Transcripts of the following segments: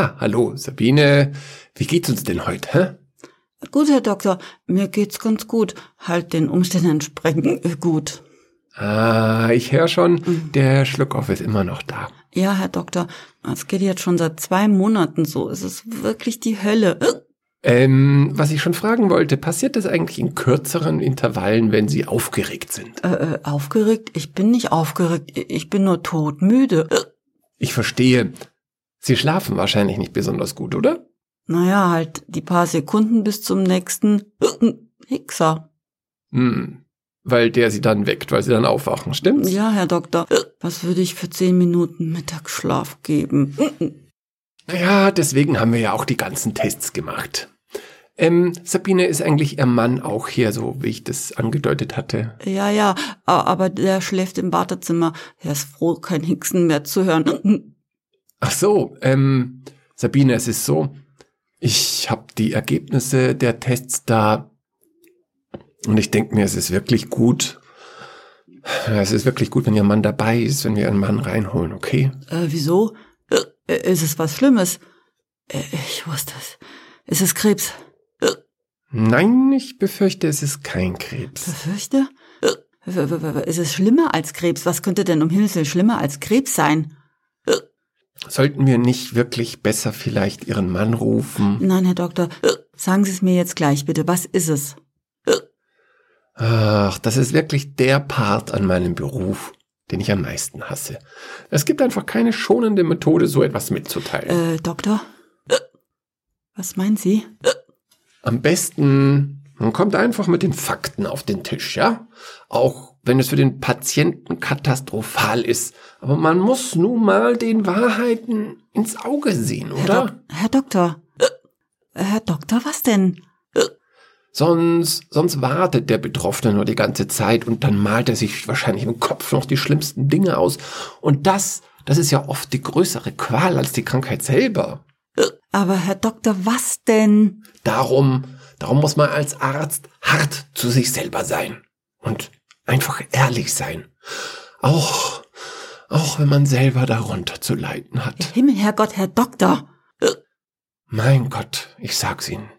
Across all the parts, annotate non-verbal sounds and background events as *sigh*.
Ah, hallo, Sabine. Wie geht's uns denn heute, hä? Gut, Herr Doktor, mir geht's ganz gut. Halt den Umständen entsprechend *laughs* äh, gut. Ah, ich höre schon, der Schluckauf ist immer noch da. Ja, Herr Doktor, es geht jetzt schon seit zwei Monaten so. Es ist wirklich die Hölle. Äh, Ähm, was ich schon fragen wollte, passiert das eigentlich in kürzeren Intervallen, wenn Sie aufgeregt sind? Äh, äh, aufgeregt? Ich bin nicht aufgeregt. Ich bin nur todmüde. Ich verstehe. Sie schlafen wahrscheinlich nicht besonders gut, oder? Naja, halt die paar Sekunden bis zum nächsten *clears throat* Hickser. Hm. Weil der Sie dann weckt, weil Sie dann aufwachen, stimmt's? Ja, Herr Doktor, *clears throat* was würde ich für zehn Minuten Mittagsschlaf geben? *clears throat* Naja, deswegen haben wir ja auch die ganzen Tests gemacht. Ähm, Sabine, ist eigentlich Ihr Mann auch hier, so wie ich das angedeutet hatte? Ja, ja, aber der schläft im Wartezimmer. Er ist froh, kein Hicksen mehr zu hören. Äh, Ach so, ähm, Sabine, es ist so, ich habe die Ergebnisse der Tests da und ich denke mir, es ist wirklich gut. Es ist wirklich gut, wenn Ihr Mann dabei ist, wenn wir Ihren Mann reinholen, okay? Äh, wieso? Äh, ist es was Schlimmes? Äh, ich wusste es. Ist es Krebs? Nein, ich befürchte, es ist kein Krebs. Befürchte? Äh, Ist es schlimmer als Krebs? Was könnte denn um Himmels Willen schlimmer als Krebs sein? Sollten wir nicht wirklich besser vielleicht Ihren Mann rufen? Nein, Herr Doktor, äh, sagen Sie es mir jetzt gleich bitte. Was ist es? Ach, das ist wirklich der Part an meinem Beruf, den ich am meisten hasse. Es gibt einfach keine schonende Methode, so etwas mitzuteilen. Äh, Doktor? Was meinen Sie? Am besten, man kommt einfach mit den Fakten auf den Tisch, ja? Auch wenn es für den Patienten katastrophal ist. Aber man muss nun mal den Wahrheiten ins Auge sehen, Herr, oder? Dok Herr Doktor? Herr Doktor, was denn? Sonst, sonst wartet der Betroffene nur die ganze Zeit und dann malt er sich wahrscheinlich im Kopf noch die schlimmsten Dinge aus. Und das, das ist ja oft die größere Qual als die Krankheit selber. Aber Herr Doktor, was denn? Darum, darum muss man als Arzt hart zu sich selber sein und einfach ehrlich sein. Auch, auch wenn man selber darunter zu leiden hat. Himmel, Herrgott, Herr Doktor! Mein Gott, ich sag's Ihnen.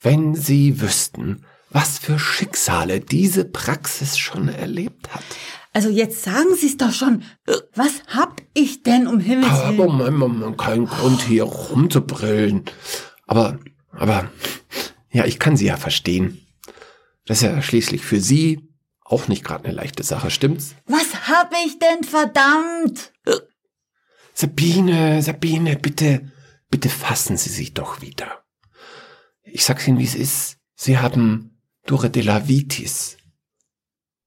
Wenn Sie wüssten, was für Schicksale diese Praxis schon erlebt hat. Also jetzt sagen Sie es doch schon. Was hab ich denn um Himmels Aber Willen? man, man, man kein Grund hier rumzubrillen. Aber, aber, ja, ich kann Sie ja verstehen. Das ist ja schließlich für Sie auch nicht gerade eine leichte Sache, stimmt's? Was hab ich denn verdammt? Sabine, Sabine, bitte, bitte fassen Sie sich doch wieder. Ich sag's Ihnen, wie es ist. Sie haben Duredelavitis.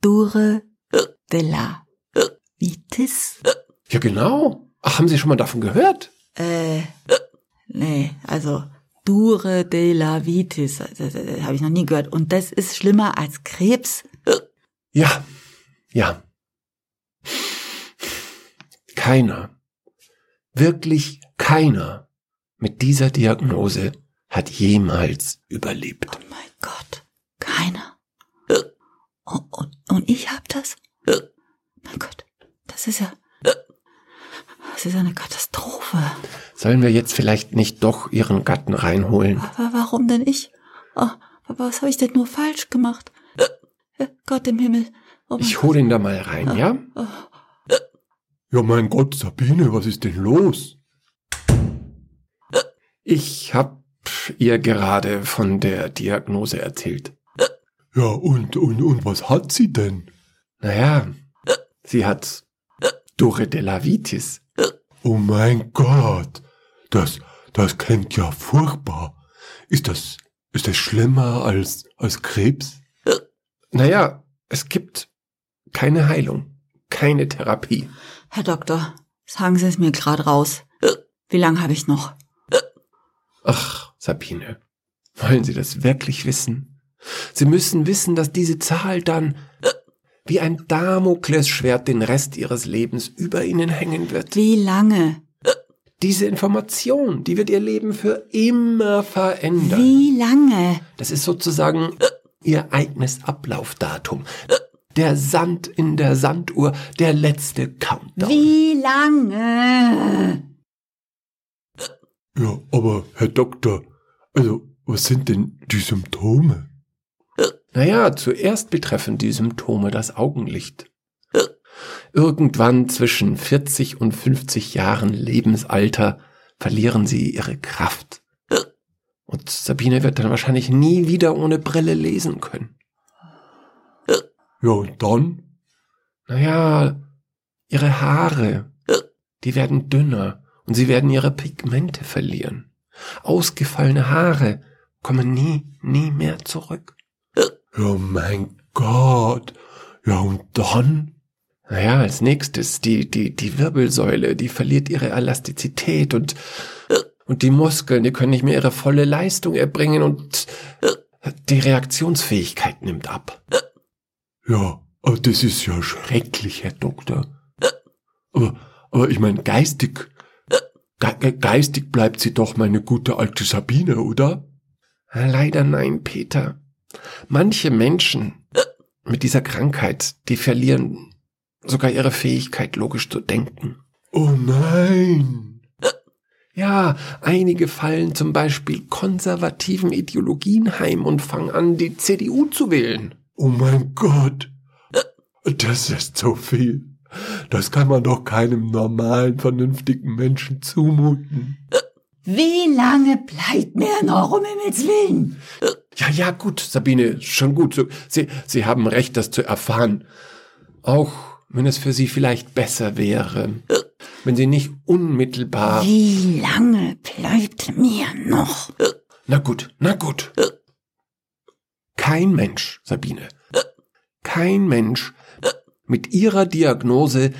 Dure de la Vitis? Ja, genau. Ach, haben Sie schon mal davon gehört? Äh, nee, also Dure de la Vitis, das, das, das habe ich noch nie gehört. Und das ist schlimmer als Krebs? Ja, ja. Keiner, wirklich keiner mit dieser Diagnose hat jemals überlebt. Oh mein Gott, keiner. Und, und, und ich hab das? Mein Gott, das ist ja, das ist eine Katastrophe. Sollen wir jetzt vielleicht nicht doch Ihren Gatten reinholen? Aber warum denn ich? Oh, aber was habe ich denn nur falsch gemacht? Gott im Himmel. Oh Ich hole ihn da mal rein, ja? Ja, mein Gott, Sabine, was ist denn los? Ich hab ihr gerade von der Diagnose erzählt. Ja, und, und, und was hat sie denn? Naja, sie hat Duredelavitis. Oh mein Gott, das, das klingt ja furchtbar. Ist das, ist das schlimmer als, als Krebs? Naja, es gibt keine Heilung, keine Therapie. Herr Doktor, sagen Sie es mir gerade raus. Wie lange habe ich noch? Ach, Sabine, wollen Sie das wirklich wissen? Sie müssen wissen, dass diese Zahl dann wie ein Damoklesschwert den Rest Ihres Lebens über Ihnen hängen wird. Wie lange? Diese Information, die wird Ihr Leben für immer verändern. Wie lange? Das ist sozusagen Ihr eigenes Ablaufdatum. Der Sand in der Sanduhr, der letzte Countdown. Wie lange? Ja, aber Herr Doktor, also was sind denn die Symptome? Naja, zuerst betreffen die Symptome das Augenlicht. Irgendwann zwischen 40 und 50 Jahren Lebensalter verlieren sie ihre Kraft. Und Sabine wird dann wahrscheinlich nie wieder ohne Brille lesen können. Ja, und dann? Naja, ihre Haare, die werden dünner und sie werden ihre Pigmente verlieren. Ausgefallene Haare kommen nie, nie mehr zurück. Ja, mein Gott. Ja, und dann? Naja, als nächstes die, die, die Wirbelsäule, die verliert ihre Elastizität und, und die Muskeln, die können nicht mehr ihre volle Leistung erbringen und die Reaktionsfähigkeit nimmt ab. Ja, aber das ist ja schrecklich, Herr Doktor. Aber, aber ich meine, geistig, ge geistig bleibt sie doch meine gute alte Sabine, oder? Leider nein, Peter. Manche Menschen mit dieser Krankheit, die verlieren sogar ihre Fähigkeit, logisch zu denken. Oh nein. Ja, einige fallen zum Beispiel konservativen Ideologien heim und fangen an, die CDU zu wählen. Oh mein Gott. Das ist so viel. Das kann man doch keinem normalen, vernünftigen Menschen zumuten. Wie lange bleibt mir noch um Himmels Willen? Ja, ja, gut, Sabine, schon gut. Sie, Sie haben recht, das zu erfahren. Auch wenn es für Sie vielleicht besser wäre, wenn Sie nicht unmittelbar. Wie lange bleibt mir noch? Na gut, na gut. Kein Mensch, Sabine, kein Mensch mit Ihrer Diagnose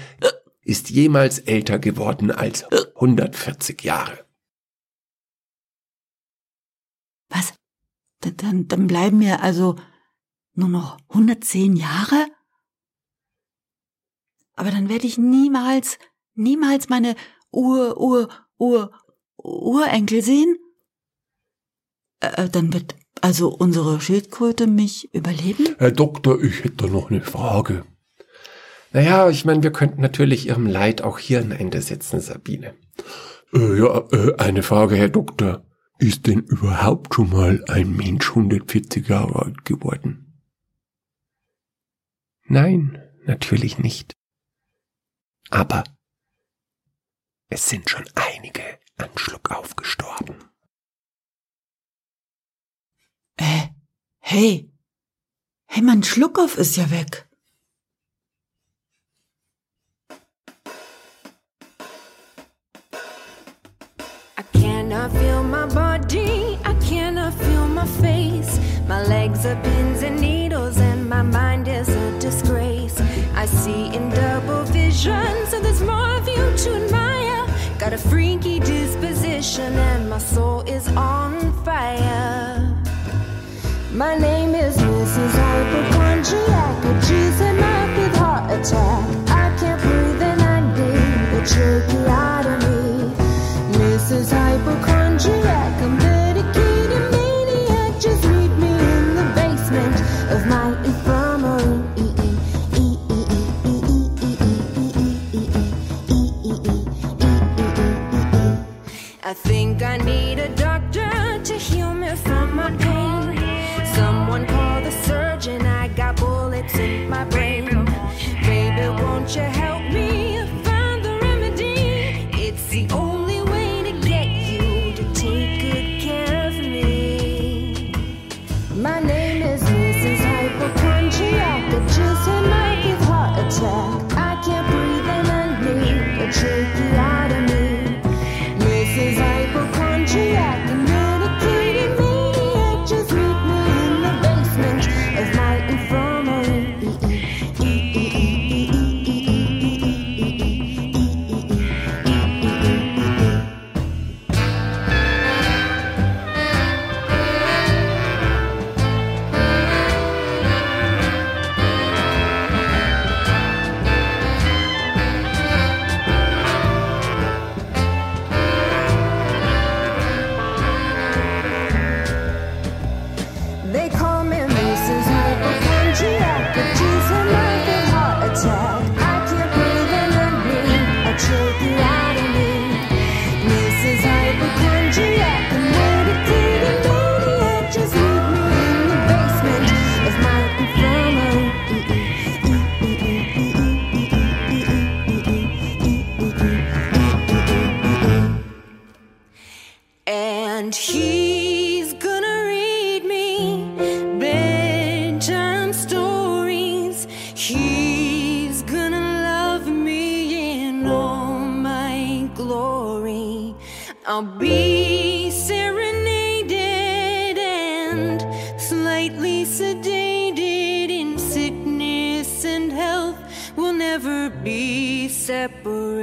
ist jemals älter geworden als 140 Jahre. Was? Dann, dann bleiben mir also nur noch 110 Jahre? Aber dann werde ich niemals, niemals meine Ur, Ur, Ur, Urenkel sehen? Äh, dann wird also unsere Schildkröte mich überleben? Herr Doktor, ich hätte da noch eine Frage. Naja, ich meine, wir könnten natürlich Ihrem Leid auch hier ein Ende setzen, Sabine. Äh, ja, äh, eine Frage, Herr Doktor. Ist denn überhaupt schon mal ein Mensch 140 Jahre alt geworden? Nein, natürlich nicht. Aber es sind schon einige an Schluckauf gestorben. Äh, hey. Hey, mein Schluckauf ist ja weg. I cannot feel my body, I cannot feel my face. My legs are pins vision, so there's more of you to admire. Got a freaky disposition, and my soul is on fire. My name is Mrs. Hypochondriac, a juice and mouth with heart attack. I can't breathe and I need a tracheotomy. Mrs. Hypochondriac, I'm a medicated maniac. Just meet me in the basement of my Just I'll be serenaded and slightly sedated in sickness and health. We'll never be separated.